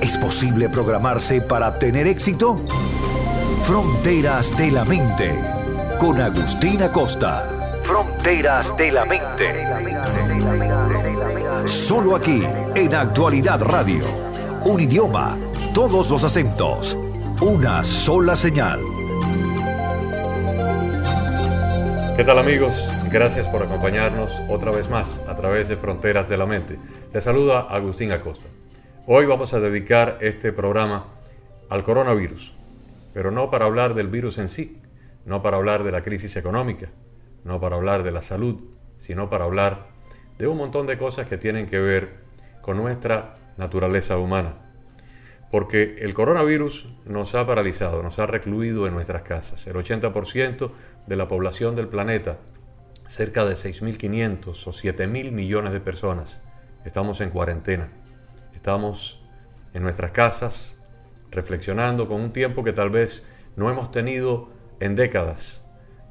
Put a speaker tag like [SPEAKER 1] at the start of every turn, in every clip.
[SPEAKER 1] ¿Es posible programarse para tener éxito? Fronteras de la Mente, con Agustín Acosta. Fronteras de la Mente. Solo aquí, en Actualidad Radio. Un idioma, todos los acentos, una sola señal.
[SPEAKER 2] ¿Qué tal amigos? Gracias por acompañarnos otra vez más a través de Fronteras de la Mente. Les saluda Agustín Acosta. Hoy vamos a dedicar este programa al coronavirus, pero no para hablar del virus en sí, no para hablar de la crisis económica, no para hablar de la salud, sino para hablar de un montón de cosas que tienen que ver con nuestra naturaleza humana. Porque el coronavirus nos ha paralizado, nos ha recluido en nuestras casas. El 80% de la población del planeta, cerca de 6.500 o 7.000 millones de personas, estamos en cuarentena. Estamos en nuestras casas reflexionando con un tiempo que tal vez no hemos tenido en décadas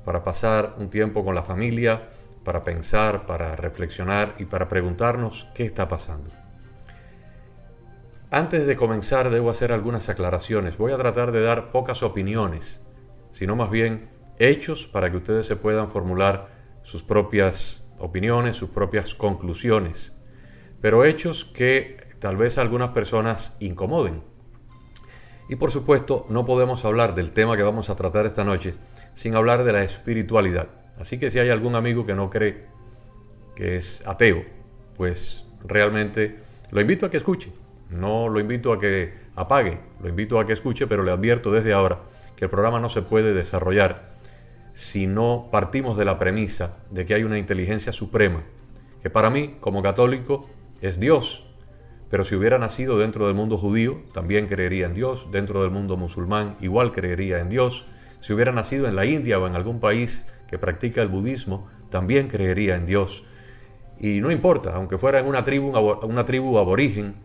[SPEAKER 2] para pasar un tiempo con la familia, para pensar, para reflexionar y para preguntarnos qué está pasando. Antes de comenzar debo hacer algunas aclaraciones. Voy a tratar de dar pocas opiniones, sino más bien hechos para que ustedes se puedan formular sus propias opiniones, sus propias conclusiones, pero hechos que tal vez algunas personas incomoden. Y por supuesto, no podemos hablar del tema que vamos a tratar esta noche sin hablar de la espiritualidad. Así que si hay algún amigo que no cree que es ateo, pues realmente lo invito a que escuche. No lo invito a que apague, lo invito a que escuche, pero le advierto desde ahora que el programa no se puede desarrollar si no partimos de la premisa de que hay una inteligencia suprema, que para mí, como católico, es Dios. Pero si hubiera nacido dentro del mundo judío, también creería en Dios, dentro del mundo musulmán, igual creería en Dios. Si hubiera nacido en la India o en algún país que practica el budismo, también creería en Dios. Y no importa, aunque fuera en una tribu, aborigen,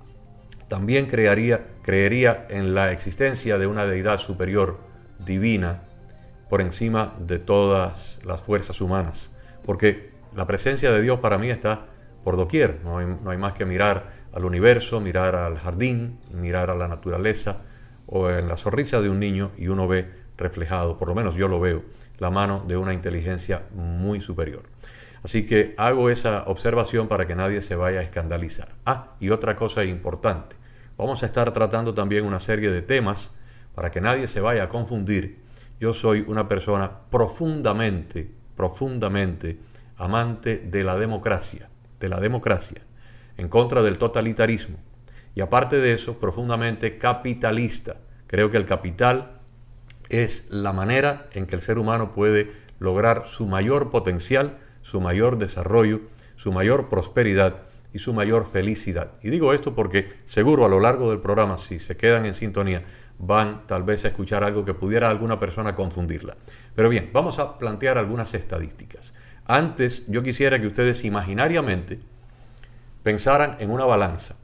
[SPEAKER 2] también creería, creería en la existencia de una deidad superior, divina, por encima de todas las fuerzas humanas. Porque la presencia de Dios para mí está por doquier. No hay, no hay más que mirar al universo, mirar al jardín, mirar a la naturaleza o en la sonrisa de un niño y uno ve reflejado, por lo menos yo lo veo, la mano de una inteligencia muy superior. Así que hago esa observación para que nadie se vaya a escandalizar. Ah, y otra cosa importante. Vamos a estar tratando también una serie de temas para que nadie se vaya a confundir. Yo soy una persona profundamente, profundamente amante de la democracia, de la democracia, en contra del totalitarismo. Y aparte de eso, profundamente capitalista. Creo que el capital es la manera en que el ser humano puede lograr su mayor potencial, su mayor desarrollo, su mayor prosperidad y su mayor felicidad. Y digo esto porque seguro a lo largo del programa, si se quedan en sintonía, van tal vez a escuchar algo que pudiera alguna persona confundirla. Pero bien, vamos a plantear algunas estadísticas. Antes yo quisiera que ustedes imaginariamente pensaran en una balanza,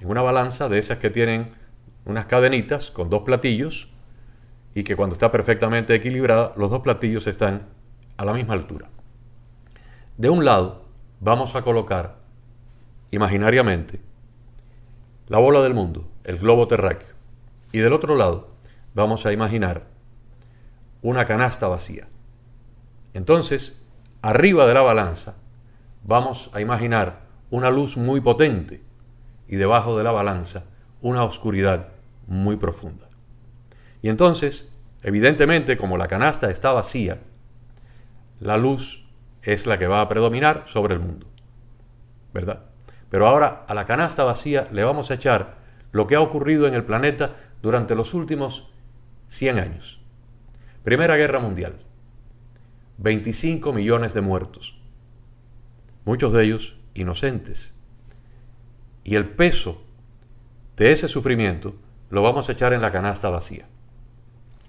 [SPEAKER 2] en una balanza de esas que tienen unas cadenitas con dos platillos y que cuando está perfectamente equilibrada, los dos platillos están a la misma altura. De un lado vamos a colocar imaginariamente la bola del mundo, el globo terráqueo, y del otro lado vamos a imaginar una canasta vacía. Entonces, arriba de la balanza vamos a imaginar una luz muy potente y debajo de la balanza una oscuridad muy profunda. Y entonces, evidentemente, como la canasta está vacía, la luz es la que va a predominar sobre el mundo. ¿Verdad? Pero ahora a la canasta vacía le vamos a echar lo que ha ocurrido en el planeta durante los últimos 100 años. Primera Guerra Mundial. 25 millones de muertos. Muchos de ellos inocentes. Y el peso de ese sufrimiento lo vamos a echar en la canasta vacía.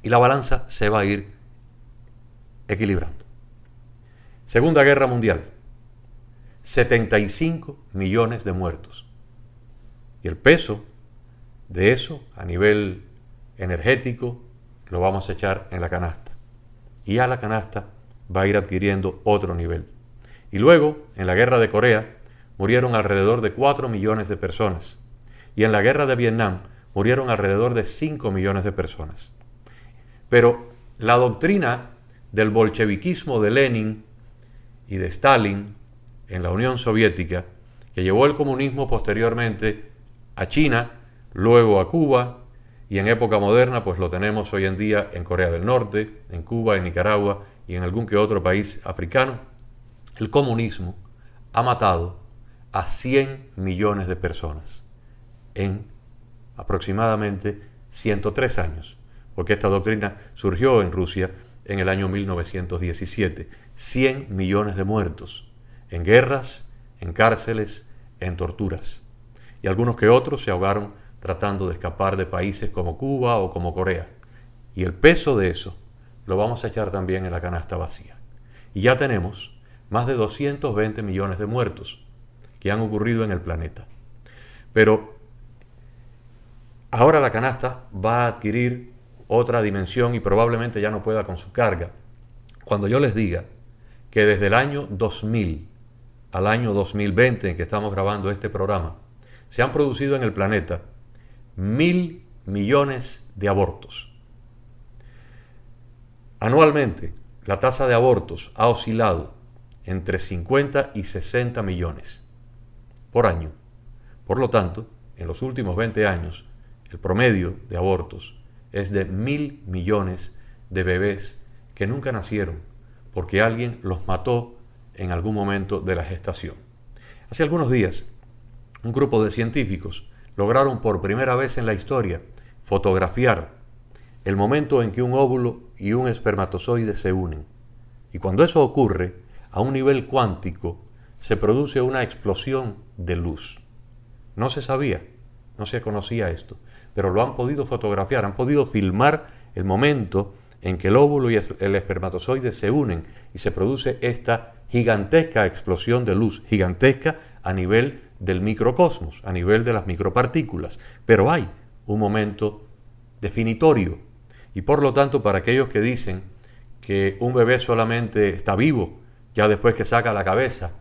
[SPEAKER 2] y la balanza se va a ir equilibrando. Segunda Guerra Mundial, 75 millones de muertos. Y el peso de eso a nivel energético lo vamos a echar en la canasta. Y a la canasta va a ir adquiriendo otro nivel. Y luego, en la guerra de Corea, murieron alrededor de 4 millones de personas. Y en la guerra de Vietnam murieron alrededor de 5 millones de personas. Pero la doctrina del bolcheviquismo de Lenin y de Stalin en la Unión Soviética, que llevó el comunismo posteriormente a China, luego a Cuba, y en época moderna pues lo tenemos hoy en día en Corea del Norte, en Cuba, en Nicaragua y en algún que otro país africano, el comunismo ha matado a 100 millones de personas en aproximadamente 103 años, porque esta doctrina surgió en Rusia en el año 1917. 100 millones de muertos en guerras, en cárceles, en torturas. Y algunos que otros se ahogaron tratando de escapar de países como Cuba o como Corea. Y el peso de eso lo vamos a echar también en la canasta vacía. Y ya tenemos más de 220 millones de muertos que han ocurrido en el planeta. Pero ahora la canasta va a adquirir otra dimensión y probablemente ya no pueda con su carga. Cuando yo les diga que desde el año 2000 al año 2020 en que estamos grabando este programa, se han producido en el planeta mil millones de abortos. Anualmente, la tasa de abortos ha oscilado entre 50 y 60 millones por año. Por lo tanto, en los últimos 20 años, el promedio de abortos es de mil millones de bebés que nunca nacieron porque alguien los mató en algún momento de la gestación. Hace algunos días, un grupo de científicos lograron por primera vez en la historia fotografiar el momento en que un óvulo y un espermatozoide se unen. Y cuando eso ocurre, a un nivel cuántico, se produce una explosión de luz. No se sabía, no se conocía esto, pero lo han podido fotografiar, han podido filmar el momento en que el óvulo y el espermatozoide se unen y se produce esta gigantesca explosión de luz, gigantesca a nivel del microcosmos, a nivel de las micropartículas. Pero hay un momento definitorio. Y por lo tanto, para aquellos que dicen que un bebé solamente está vivo ya después que saca la cabeza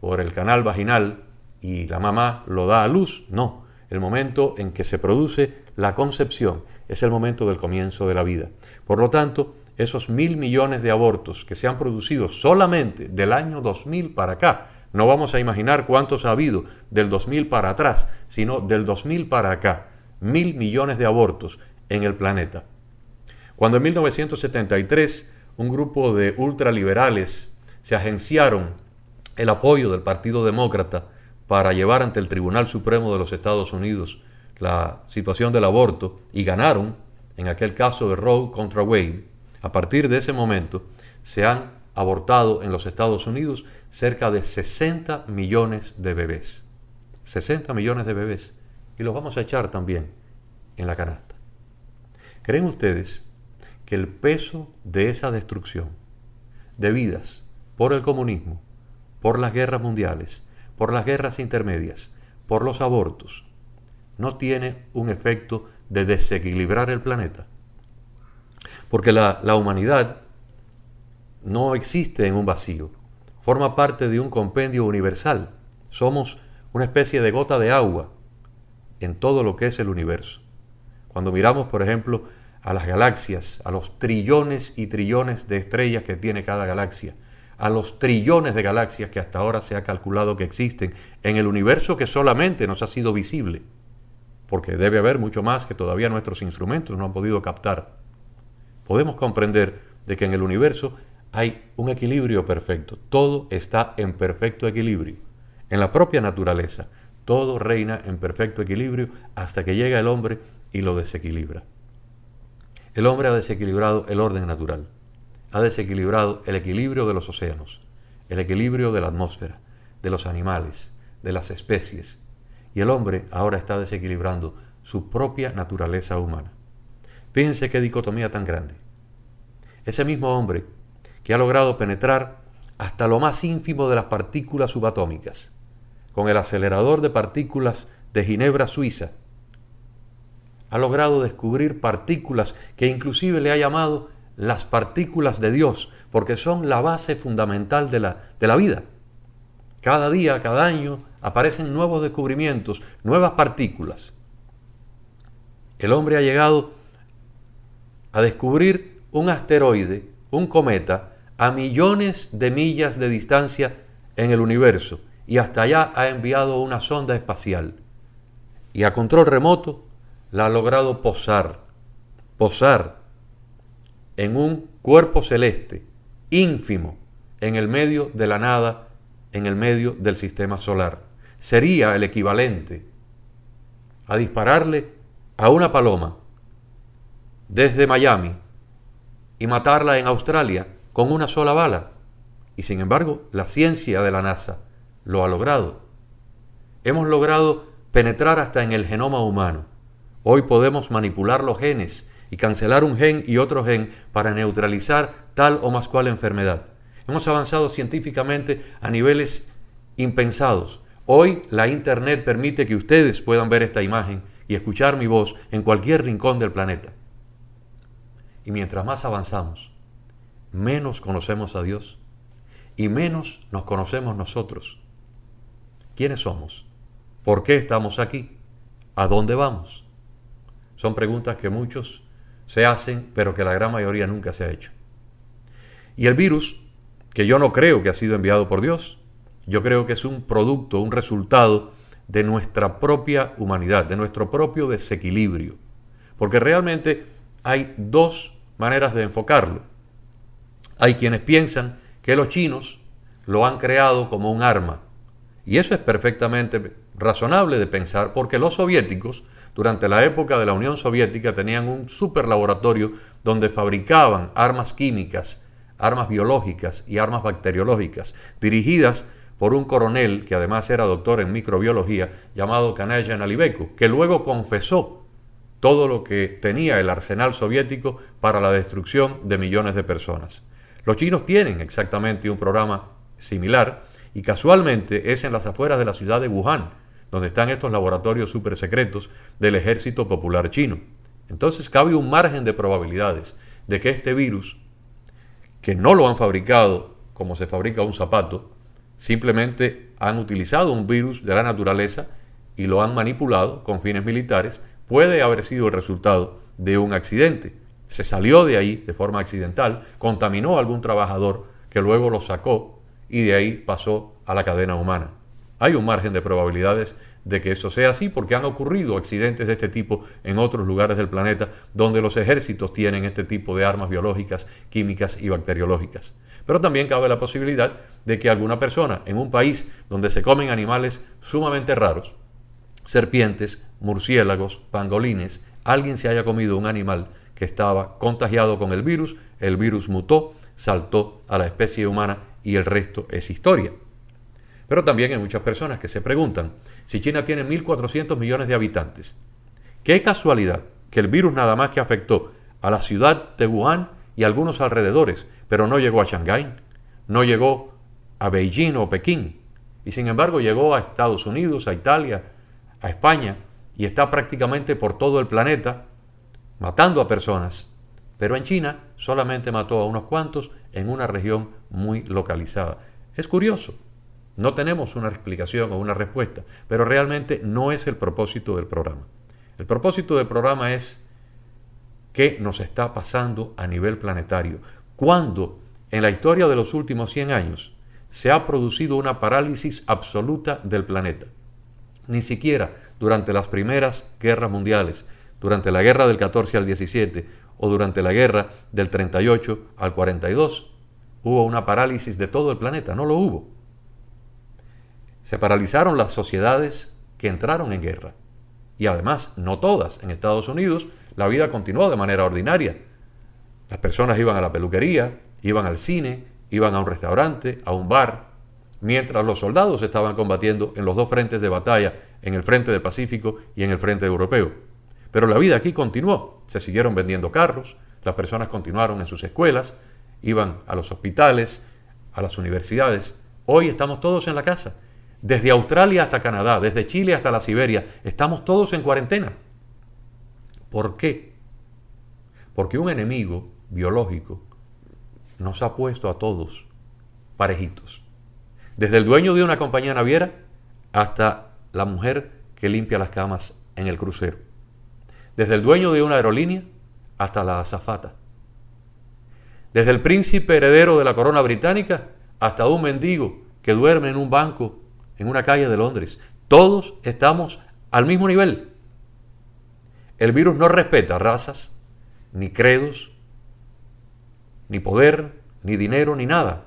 [SPEAKER 2] por el canal vaginal y la mamá lo da a luz, no. El momento en que se produce la concepción es el momento del comienzo de la vida. Por lo tanto, esos mil millones de abortos que se han producido solamente del año 2000 para acá, no vamos a imaginar cuántos ha habido del 2000 para atrás, sino del 2000 para acá. Mil millones de abortos en el planeta. Cuando en 1973 un grupo de ultraliberales se agenciaron el apoyo del Partido Demócrata para llevar ante el Tribunal Supremo de los Estados Unidos la situación del aborto y ganaron en aquel caso de Roe contra Wade, a partir de ese momento se han abortado en los Estados Unidos cerca de 60 millones de bebés. 60 millones de bebés. Y los vamos a echar también en la canasta. ¿Creen ustedes que el peso de esa destrucción de vidas por el comunismo, por las guerras mundiales, por las guerras intermedias, por los abortos, no tiene un efecto de desequilibrar el planeta? Porque la, la humanidad no existe en un vacío, forma parte de un compendio universal. Somos una especie de gota de agua en todo lo que es el universo. Cuando miramos, por ejemplo, a las galaxias, a los trillones y trillones de estrellas que tiene cada galaxia, a los trillones de galaxias que hasta ahora se ha calculado que existen en el universo que solamente nos ha sido visible, porque debe haber mucho más que todavía nuestros instrumentos no han podido captar. Podemos comprender de que en el universo hay un equilibrio perfecto. Todo está en perfecto equilibrio. En la propia naturaleza, todo reina en perfecto equilibrio hasta que llega el hombre y lo desequilibra. El hombre ha desequilibrado el orden natural, ha desequilibrado el equilibrio de los océanos, el equilibrio de la atmósfera, de los animales, de las especies, y el hombre ahora está desequilibrando su propia naturaleza humana. Fíjense qué dicotomía tan grande. Ese mismo hombre que ha logrado penetrar hasta lo más ínfimo de las partículas subatómicas, con el acelerador de partículas de Ginebra, Suiza, ha logrado descubrir partículas que inclusive le ha llamado las partículas de Dios, porque son la base fundamental de la, de la vida. Cada día, cada año, aparecen nuevos descubrimientos, nuevas partículas. El hombre ha llegado a descubrir un asteroide, un cometa, a millones de millas de distancia en el universo y hasta allá ha enviado una sonda espacial. Y a control remoto la ha logrado posar, posar en un cuerpo celeste, ínfimo, en el medio de la nada, en el medio del sistema solar. Sería el equivalente a dispararle a una paloma desde Miami y matarla en Australia con una sola bala. Y sin embargo, la ciencia de la NASA lo ha logrado. Hemos logrado penetrar hasta en el genoma humano. Hoy podemos manipular los genes y cancelar un gen y otro gen para neutralizar tal o más cual enfermedad. Hemos avanzado científicamente a niveles impensados. Hoy la Internet permite que ustedes puedan ver esta imagen y escuchar mi voz en cualquier rincón del planeta. Y mientras más avanzamos, menos conocemos a Dios y menos nos conocemos nosotros. ¿Quiénes somos? ¿Por qué estamos aquí? ¿A dónde vamos? Son preguntas que muchos se hacen, pero que la gran mayoría nunca se ha hecho. Y el virus, que yo no creo que ha sido enviado por Dios, yo creo que es un producto, un resultado de nuestra propia humanidad, de nuestro propio desequilibrio. Porque realmente hay dos maneras de enfocarlo. Hay quienes piensan que los chinos lo han creado como un arma. Y eso es perfectamente razonable de pensar porque los soviéticos durante la época de la Unión Soviética tenían un superlaboratorio donde fabricaban armas químicas, armas biológicas y armas bacteriológicas, dirigidas por un coronel que además era doctor en microbiología llamado Kanayan Alibeko, que luego confesó todo lo que tenía el arsenal soviético para la destrucción de millones de personas. Los chinos tienen exactamente un programa similar y casualmente es en las afueras de la ciudad de Wuhan, donde están estos laboratorios super secretos del ejército popular chino. Entonces cabe un margen de probabilidades de que este virus, que no lo han fabricado como se fabrica un zapato, simplemente han utilizado un virus de la naturaleza y lo han manipulado con fines militares, puede haber sido el resultado de un accidente. Se salió de ahí de forma accidental, contaminó a algún trabajador que luego lo sacó y de ahí pasó a la cadena humana. Hay un margen de probabilidades de que eso sea así porque han ocurrido accidentes de este tipo en otros lugares del planeta donde los ejércitos tienen este tipo de armas biológicas, químicas y bacteriológicas. Pero también cabe la posibilidad de que alguna persona en un país donde se comen animales sumamente raros, serpientes, murciélagos, pangolines, alguien se haya comido un animal que estaba contagiado con el virus, el virus mutó, saltó a la especie humana y el resto es historia. Pero también hay muchas personas que se preguntan si China tiene 1.400 millones de habitantes. Qué casualidad que el virus nada más que afectó a la ciudad de Wuhan y algunos alrededores, pero no llegó a Shanghái, no llegó a Beijing o Pekín, y sin embargo llegó a Estados Unidos, a Italia, a España, y está prácticamente por todo el planeta matando a personas. Pero en China solamente mató a unos cuantos en una región muy localizada. Es curioso, no tenemos una explicación o una respuesta, pero realmente no es el propósito del programa. El propósito del programa es qué nos está pasando a nivel planetario. Cuando en la historia de los últimos 100 años se ha producido una parálisis absoluta del planeta. Ni siquiera durante las primeras guerras mundiales, durante la guerra del 14 al 17 o durante la guerra del 38 al 42, hubo una parálisis de todo el planeta. No lo hubo. Se paralizaron las sociedades que entraron en guerra. Y además, no todas. En Estados Unidos la vida continuó de manera ordinaria. Las personas iban a la peluquería, iban al cine, iban a un restaurante, a un bar, mientras los soldados estaban combatiendo en los dos frentes de batalla, en el frente del Pacífico y en el frente europeo. Pero la vida aquí continuó. Se siguieron vendiendo carros, las personas continuaron en sus escuelas, iban a los hospitales, a las universidades. Hoy estamos todos en la casa. Desde Australia hasta Canadá, desde Chile hasta la Siberia, estamos todos en cuarentena. ¿Por qué? Porque un enemigo biológico nos ha puesto a todos parejitos. Desde el dueño de una compañía naviera hasta la mujer que limpia las camas en el crucero. Desde el dueño de una aerolínea hasta la azafata. Desde el príncipe heredero de la corona británica hasta un mendigo que duerme en un banco en una calle de Londres. Todos estamos al mismo nivel. El virus no respeta razas, ni credos, ni poder, ni dinero, ni nada.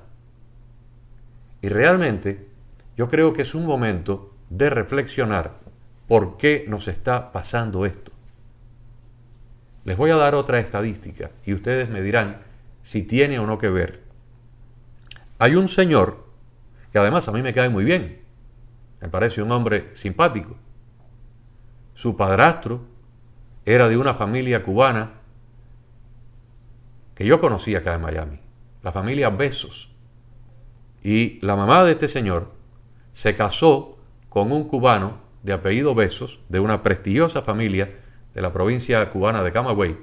[SPEAKER 2] Y realmente yo creo que es un momento de reflexionar por qué nos está pasando esto. Les voy a dar otra estadística y ustedes me dirán si tiene o no que ver. Hay un señor que además a mí me cae muy bien, me parece un hombre simpático. Su padrastro era de una familia cubana que yo conocí acá en Miami, la familia Besos. Y la mamá de este señor se casó con un cubano de apellido Besos, de una prestigiosa familia de la provincia cubana de Camagüey,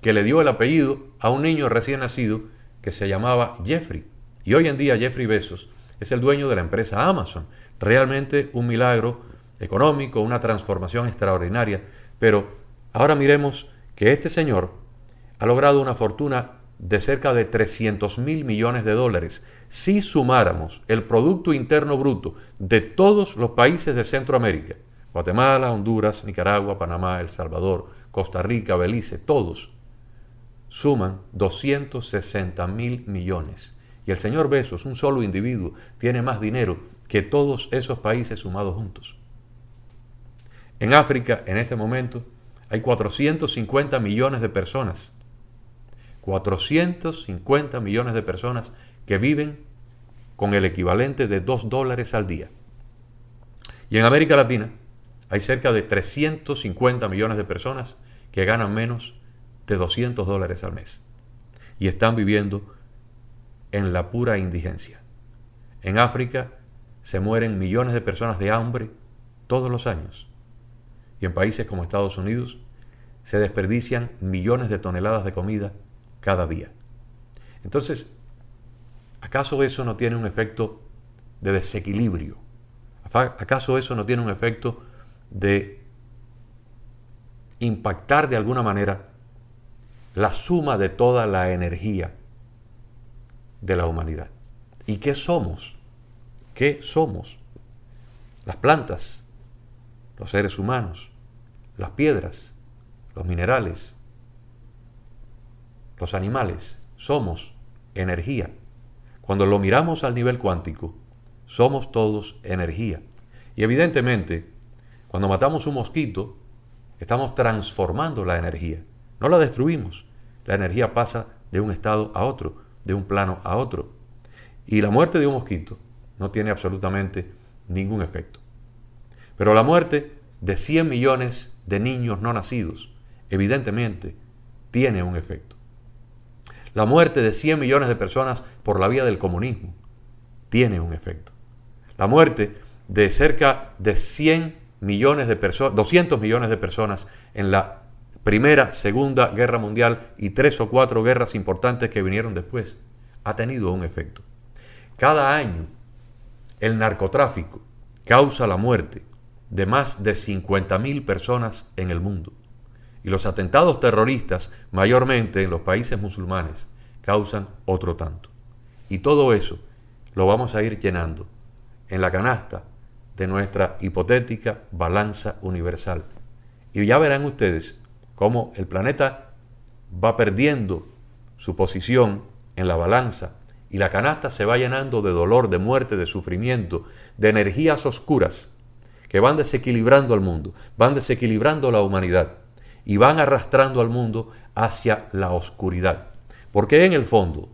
[SPEAKER 2] que le dio el apellido a un niño recién nacido que se llamaba Jeffrey. Y hoy en día Jeffrey Besos es el dueño de la empresa Amazon. Realmente un milagro económico, una transformación extraordinaria. Pero ahora miremos que este señor ha logrado una fortuna de cerca de 300 mil millones de dólares si sumáramos el Producto Interno Bruto de todos los países de Centroamérica, Guatemala, Honduras, Nicaragua, Panamá, El Salvador, Costa Rica, Belice, todos, suman 260 mil millones. Y el señor Besos, un solo individuo, tiene más dinero que todos esos países sumados juntos. En África, en este momento, hay 450 millones de personas. 450 millones de personas que viven con el equivalente de 2 dólares al día. Y en América Latina hay cerca de 350 millones de personas que ganan menos de 200 dólares al mes. Y están viviendo en la pura indigencia. En África se mueren millones de personas de hambre todos los años. Y en países como Estados Unidos se desperdician millones de toneladas de comida cada día. Entonces, ¿acaso eso no tiene un efecto de desequilibrio? ¿Acaso eso no tiene un efecto de impactar de alguna manera la suma de toda la energía de la humanidad. ¿Y qué somos? ¿Qué somos? Las plantas, los seres humanos, las piedras, los minerales, los animales. Somos energía. Cuando lo miramos al nivel cuántico, somos todos energía. Y evidentemente, cuando matamos un mosquito, estamos transformando la energía. No la destruimos. La energía pasa de un estado a otro de un plano a otro. Y la muerte de un mosquito no tiene absolutamente ningún efecto. Pero la muerte de 100 millones de niños no nacidos, evidentemente, tiene un efecto. La muerte de 100 millones de personas por la vía del comunismo tiene un efecto. La muerte de cerca de 100 millones de personas, 200 millones de personas en la Primera, Segunda Guerra Mundial y tres o cuatro guerras importantes que vinieron después, ha tenido un efecto. Cada año, el narcotráfico causa la muerte de más de 50.000 personas en el mundo. Y los atentados terroristas, mayormente en los países musulmanes, causan otro tanto. Y todo eso lo vamos a ir llenando en la canasta de nuestra hipotética balanza universal. Y ya verán ustedes cómo el planeta va perdiendo su posición en la balanza y la canasta se va llenando de dolor, de muerte, de sufrimiento, de energías oscuras que van desequilibrando al mundo, van desequilibrando la humanidad y van arrastrando al mundo hacia la oscuridad. Porque en el fondo,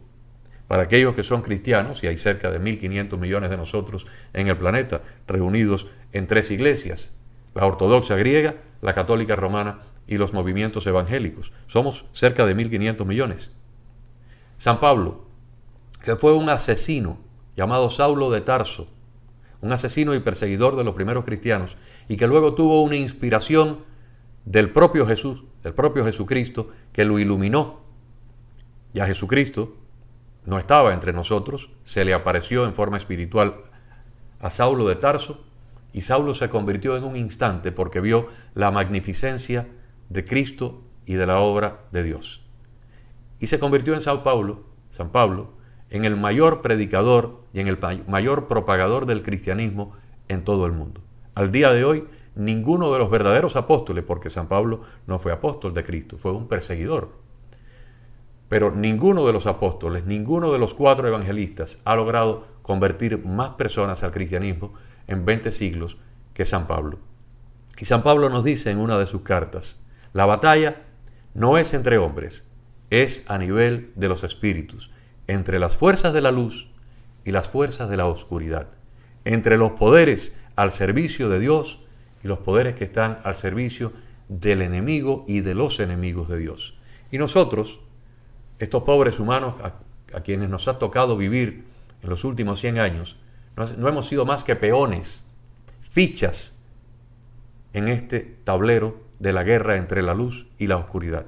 [SPEAKER 2] para aquellos que son cristianos, y hay cerca de 1.500 millones de nosotros en el planeta, reunidos en tres iglesias, la ortodoxa griega, la católica romana y los movimientos evangélicos. Somos cerca de 1.500 millones. San Pablo, que fue un asesino llamado Saulo de Tarso, un asesino y perseguidor de los primeros cristianos, y que luego tuvo una inspiración del propio Jesús, del propio Jesucristo, que lo iluminó. Ya Jesucristo no estaba entre nosotros, se le apareció en forma espiritual a Saulo de Tarso, y Saulo se convirtió en un instante porque vio la magnificencia de Cristo y de la obra de Dios. Y se convirtió en San Pablo, San Pablo, en el mayor predicador y en el mayor propagador del cristianismo en todo el mundo. Al día de hoy, ninguno de los verdaderos apóstoles, porque San Pablo no fue apóstol de Cristo, fue un perseguidor. Pero ninguno de los apóstoles, ninguno de los cuatro evangelistas ha logrado convertir más personas al cristianismo en 20 siglos que San Pablo. Y San Pablo nos dice en una de sus cartas, la batalla no es entre hombres, es a nivel de los espíritus, entre las fuerzas de la luz y las fuerzas de la oscuridad, entre los poderes al servicio de Dios y los poderes que están al servicio del enemigo y de los enemigos de Dios. Y nosotros, estos pobres humanos a, quienes nos ha tocado vivir en los últimos 100 años, no hemos sido más que peones, fichas en este tablero de la guerra entre la luz y la oscuridad.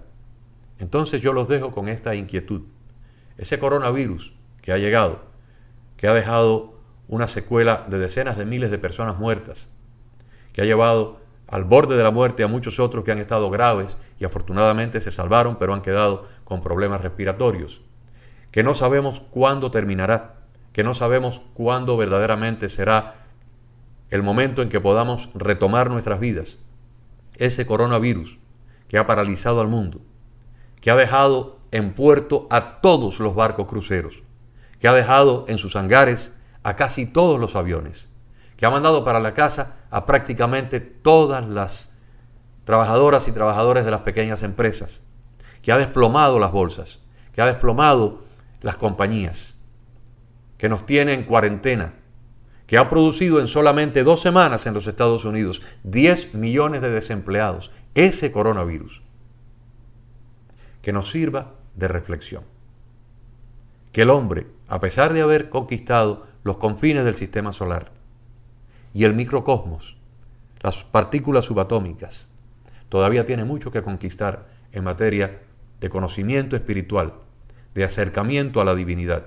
[SPEAKER 2] Entonces yo los dejo con esta inquietud. Ese coronavirus que ha llegado, que ha dejado una secuela de decenas de miles de personas muertas, que ha llevado al borde de la muerte a muchos otros que han estado graves y afortunadamente se salvaron, pero han quedado con problemas respiratorios, que no sabemos cuándo terminará, que no sabemos cuándo verdaderamente será el momento en que podamos retomar nuestras vidas. Ese coronavirus que ha paralizado al mundo, que ha dejado en puerto a todos los barcos cruceros, que ha dejado en sus hangares a casi todos los aviones, que ha mandado para la casa a prácticamente todas las trabajadoras y trabajadores de las pequeñas empresas, que ha desplomado las bolsas, que ha desplomado las compañías, que nos tiene en cuarentena, que ha producido en solamente dos semanas en los Estados Unidos 10 millones de desempleados, ese coronavirus. Que nos sirva de reflexión. Que el hombre, a pesar de haber conquistado los confines del sistema solar y el microcosmos, las partículas subatómicas, todavía tiene mucho que conquistar en materia de conocimiento espiritual, de acercamiento a la divinidad,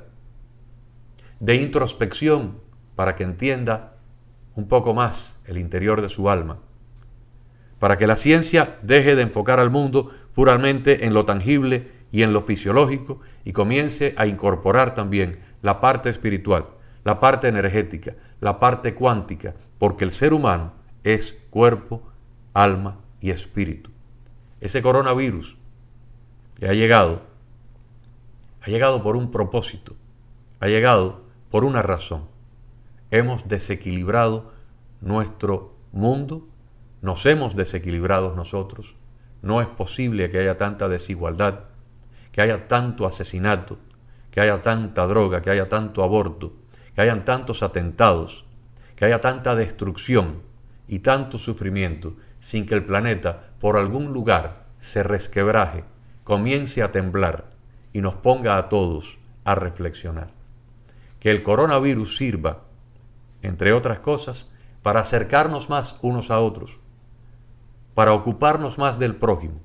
[SPEAKER 2] de introspección para que entienda un poco más el interior de su alma, para que la ciencia deje de enfocar al mundo puramente en lo tangible y en lo fisiológico y comience a incorporar también la parte espiritual, la parte energética, la parte cuántica, porque el ser humano es cuerpo, alma y espíritu. Ese coronavirus que ha llegado, ha llegado por un propósito, ha llegado por una razón. Hemos desequilibrado nuestro mundo, nos hemos desequilibrado nosotros, no es posible que haya tanta desigualdad, que haya tanto asesinato, que haya tanta droga, que haya tanto aborto, que hayan tantos atentados, que haya tanta destrucción y tanto sufrimiento sin que el planeta por algún lugar se resquebraje, comience a temblar y nos ponga a todos a reflexionar. Que el coronavirus sirva, entre otras cosas, para acercarnos más unos a otros, para ocuparnos más del prójimo,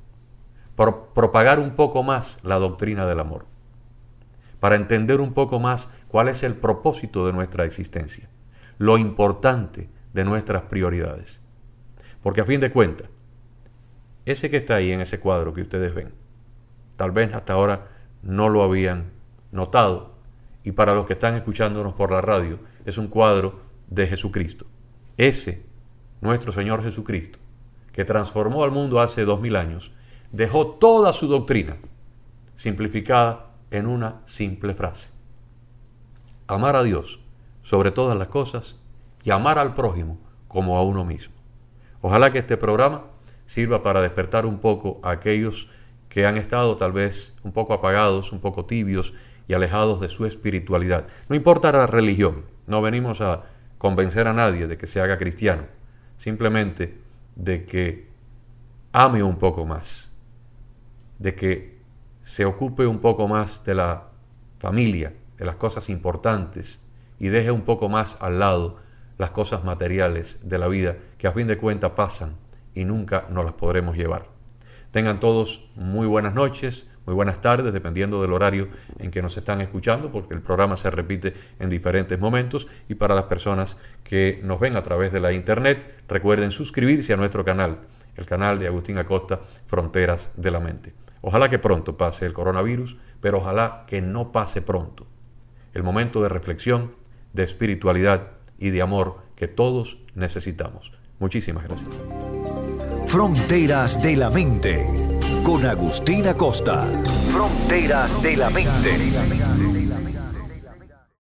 [SPEAKER 2] propagar un poco más la doctrina del amor, para entender un poco más cuál es el propósito de nuestra existencia, lo importante de nuestras prioridades. Porque a fin de cuentas, ese que está ahí en ese cuadro que ustedes ven, tal vez hasta ahora no lo habían notado, y para los que están escuchándonos por la radio, es un cuadro de Jesucristo. Ese, nuestro Señor Jesucristo, que transformó al mundo hace dos mil años, dejó toda su doctrina simplificada en una simple frase. Amar a Dios sobre todas las cosas y amar al prójimo como a uno mismo. Ojalá que este programa sirva para despertar un poco a aquellos que han estado tal vez un poco apagados, un poco tibios y alejados de su espiritualidad. No importa la religión, no venimos a convencer a nadie de que se haga cristiano, simplemente de que ame un poco más, de que se ocupe un poco más de la familia, de las cosas importantes y deje un poco más al lado las cosas materiales de la vida que a fin de cuentas pasan y nunca nos las podremos llevar. Tengan todos muy buenas noches, muy buenas tardes, dependiendo del horario en que nos están escuchando, porque el programa se repite en diferentes momentos. Y para las personas que nos ven a través de la internet, recuerden suscribirse a nuestro canal, el canal de Agustín Acosta, Fronteras de la Mente. Ojalá que pronto pase el coronavirus, pero ojalá que no pase pronto. El momento de reflexión, de espiritualidad y de amor que todos necesitamos. Muchísimas gracias.
[SPEAKER 1] Fronteras de la Mente con Agustín Acosta. Fronteras de la Mente.